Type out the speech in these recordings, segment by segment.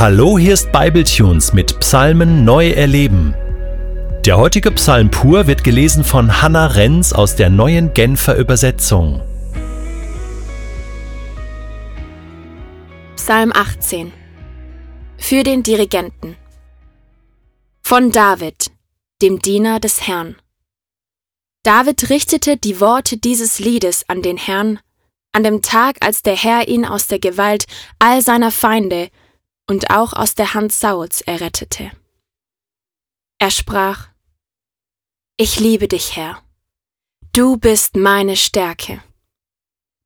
Hallo, hier ist Bibletunes mit Psalmen neu erleben. Der heutige Psalm pur wird gelesen von Hannah Renz aus der neuen Genfer Übersetzung. Psalm 18 Für den Dirigenten Von David, dem Diener des Herrn. David richtete die Worte dieses Liedes an den Herrn, an dem Tag, als der Herr ihn aus der Gewalt all seiner Feinde und auch aus der Hand Sauls errettete. Er sprach, Ich liebe dich, Herr. Du bist meine Stärke.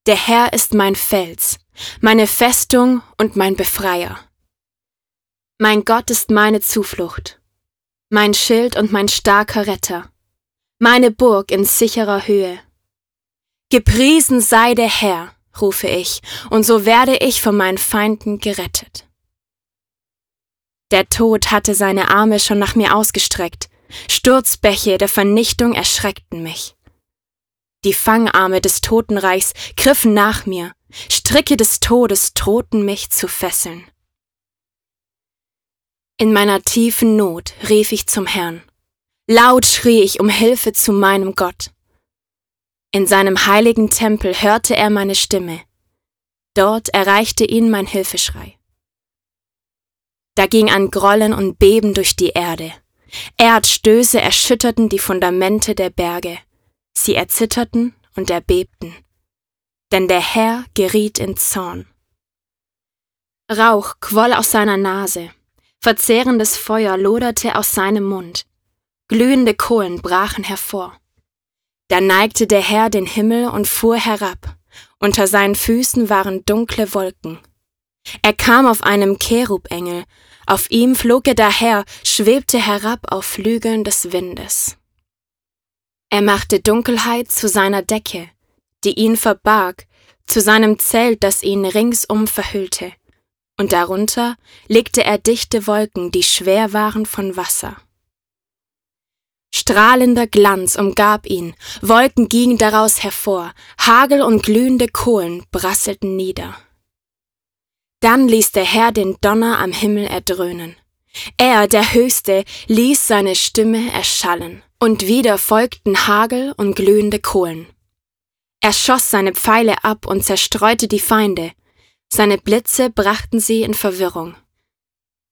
Der Herr ist mein Fels, meine Festung und mein Befreier. Mein Gott ist meine Zuflucht, mein Schild und mein starker Retter, meine Burg in sicherer Höhe. Gepriesen sei der Herr, rufe ich, und so werde ich von meinen Feinden gerettet. Der Tod hatte seine Arme schon nach mir ausgestreckt. Sturzbäche der Vernichtung erschreckten mich. Die Fangarme des Totenreichs griffen nach mir, Stricke des Todes drohten mich zu fesseln. In meiner tiefen Not rief ich zum Herrn. Laut schrie ich um Hilfe zu meinem Gott. In seinem heiligen Tempel hörte er meine Stimme. Dort erreichte ihn mein Hilfeschrei. Da ging ein Grollen und Beben durch die Erde. Erdstöße erschütterten die Fundamente der Berge. Sie erzitterten und erbebten. Denn der Herr geriet in Zorn. Rauch quoll aus seiner Nase, verzehrendes Feuer loderte aus seinem Mund, glühende Kohlen brachen hervor. Da neigte der Herr den Himmel und fuhr herab, unter seinen Füßen waren dunkle Wolken. Er kam auf einem Cherubengel, auf ihm flog er daher, schwebte herab auf Flügeln des Windes. Er machte Dunkelheit zu seiner Decke, die ihn verbarg, zu seinem Zelt, das ihn ringsum verhüllte, und darunter legte er dichte Wolken, die schwer waren von Wasser. Strahlender Glanz umgab ihn, Wolken gingen daraus hervor, Hagel und glühende Kohlen brasselten nieder. Dann ließ der Herr den Donner am Himmel erdröhnen. Er, der Höchste, ließ seine Stimme erschallen, und wieder folgten Hagel und glühende Kohlen. Er schoss seine Pfeile ab und zerstreute die Feinde, seine Blitze brachten sie in Verwirrung.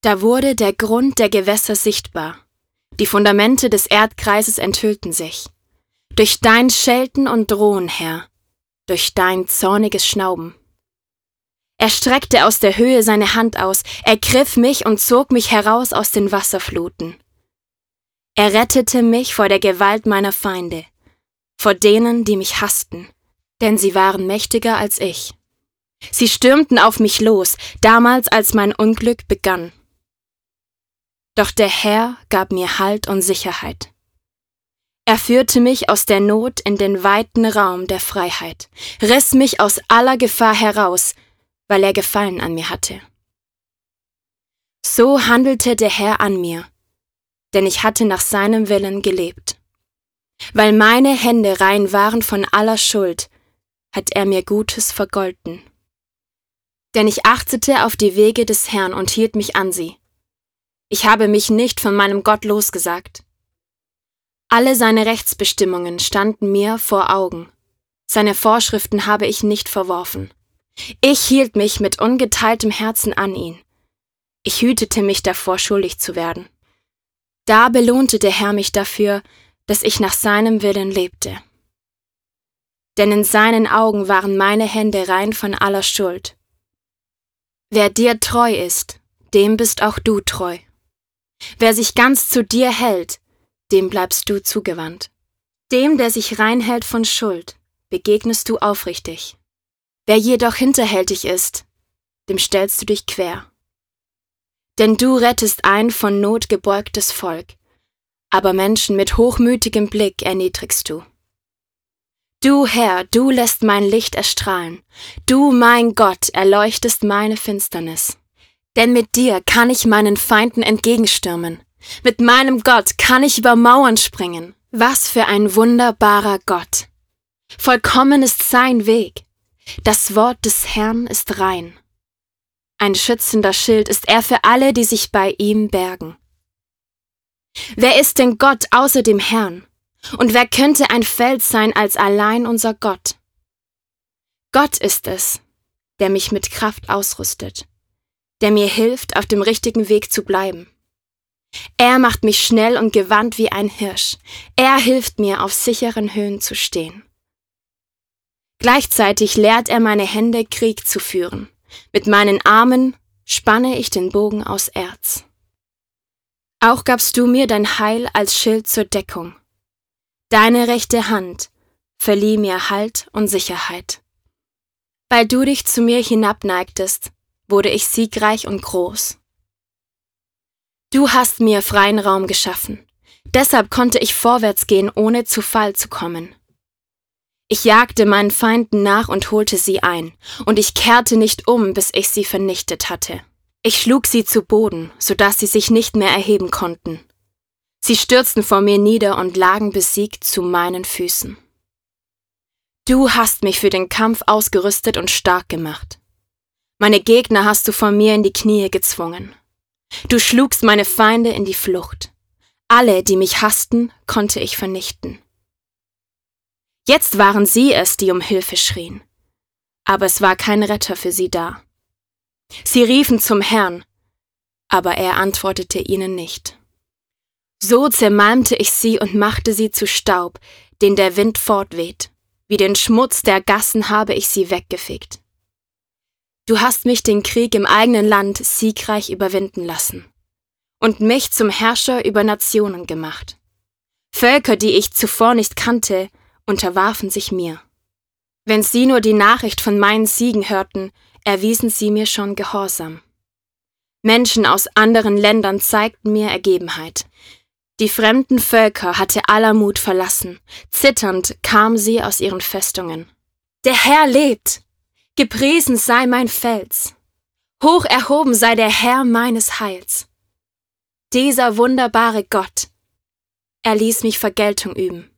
Da wurde der Grund der Gewässer sichtbar, die Fundamente des Erdkreises enthüllten sich. Durch dein Schelten und Drohen, Herr, durch dein zorniges Schnauben. Er streckte aus der Höhe seine Hand aus, ergriff mich und zog mich heraus aus den Wasserfluten. Er rettete mich vor der Gewalt meiner Feinde, vor denen, die mich hassten, denn sie waren mächtiger als ich. Sie stürmten auf mich los, damals als mein Unglück begann. Doch der Herr gab mir Halt und Sicherheit. Er führte mich aus der Not in den weiten Raum der Freiheit, riss mich aus aller Gefahr heraus, weil er Gefallen an mir hatte. So handelte der Herr an mir, denn ich hatte nach seinem Willen gelebt. Weil meine Hände rein waren von aller Schuld, hat er mir Gutes vergolten. Denn ich achtete auf die Wege des Herrn und hielt mich an sie. Ich habe mich nicht von meinem Gott losgesagt. Alle seine Rechtsbestimmungen standen mir vor Augen. Seine Vorschriften habe ich nicht verworfen. Ich hielt mich mit ungeteiltem Herzen an ihn. Ich hütete mich davor, schuldig zu werden. Da belohnte der Herr mich dafür, dass ich nach seinem Willen lebte. Denn in seinen Augen waren meine Hände rein von aller Schuld. Wer dir treu ist, dem bist auch du treu. Wer sich ganz zu dir hält, dem bleibst du zugewandt. Dem, der sich rein hält von Schuld, begegnest du aufrichtig. Wer jedoch hinterhältig ist, dem stellst du dich quer. Denn du rettest ein von Not gebeugtes Volk, aber Menschen mit hochmütigem Blick erniedrigst du. Du Herr, du lässt mein Licht erstrahlen, du mein Gott erleuchtest meine Finsternis. Denn mit dir kann ich meinen Feinden entgegenstürmen, mit meinem Gott kann ich über Mauern springen. Was für ein wunderbarer Gott. Vollkommen ist sein Weg, das Wort des Herrn ist rein. Ein schützender Schild ist er für alle, die sich bei ihm bergen. Wer ist denn Gott außer dem Herrn? Und wer könnte ein Feld sein als allein unser Gott? Gott ist es, der mich mit Kraft ausrüstet, der mir hilft, auf dem richtigen Weg zu bleiben. Er macht mich schnell und gewandt wie ein Hirsch. Er hilft mir, auf sicheren Höhen zu stehen. Gleichzeitig lehrt er meine Hände, Krieg zu führen. Mit meinen Armen spanne ich den Bogen aus Erz. Auch gabst du mir dein Heil als Schild zur Deckung. Deine rechte Hand verlieh mir Halt und Sicherheit. Weil du dich zu mir hinabneigtest, wurde ich siegreich und groß. Du hast mir freien Raum geschaffen. Deshalb konnte ich vorwärts gehen, ohne zu Fall zu kommen. Ich jagte meinen Feinden nach und holte sie ein, und ich kehrte nicht um, bis ich sie vernichtet hatte. Ich schlug sie zu Boden, so dass sie sich nicht mehr erheben konnten. Sie stürzten vor mir nieder und lagen besiegt zu meinen Füßen. Du hast mich für den Kampf ausgerüstet und stark gemacht. Meine Gegner hast du von mir in die Knie gezwungen. Du schlugst meine Feinde in die Flucht. Alle, die mich hassten, konnte ich vernichten. Jetzt waren sie es, die um Hilfe schrien. Aber es war kein Retter für sie da. Sie riefen zum Herrn, aber er antwortete ihnen nicht. So zermalmte ich sie und machte sie zu Staub, den der Wind fortweht. Wie den Schmutz der Gassen habe ich sie weggefegt. Du hast mich den Krieg im eigenen Land siegreich überwinden lassen und mich zum Herrscher über Nationen gemacht. Völker, die ich zuvor nicht kannte, unterwarfen sich mir. Wenn sie nur die Nachricht von meinen Siegen hörten, erwiesen sie mir schon Gehorsam. Menschen aus anderen Ländern zeigten mir Ergebenheit. Die fremden Völker hatte aller Mut verlassen, zitternd kamen sie aus ihren Festungen. Der Herr lebt, Gepriesen sei mein Fels, hoch erhoben sei der Herr meines Heils. Dieser wunderbare Gott, er ließ mich Vergeltung üben.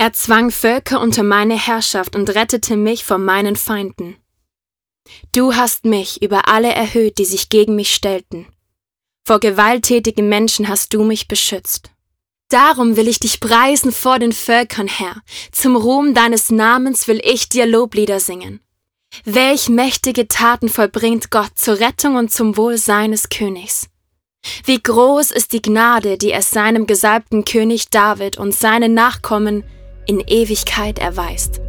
Er zwang Völker unter meine Herrschaft und rettete mich vor meinen Feinden. Du hast mich über alle erhöht, die sich gegen mich stellten. Vor gewalttätigen Menschen hast du mich beschützt. Darum will ich dich preisen vor den Völkern, Herr. Zum Ruhm deines Namens will ich dir Loblieder singen. Welch mächtige Taten vollbringt Gott zur Rettung und zum Wohl seines Königs. Wie groß ist die Gnade, die er seinem gesalbten König David und seinen Nachkommen in Ewigkeit erweist.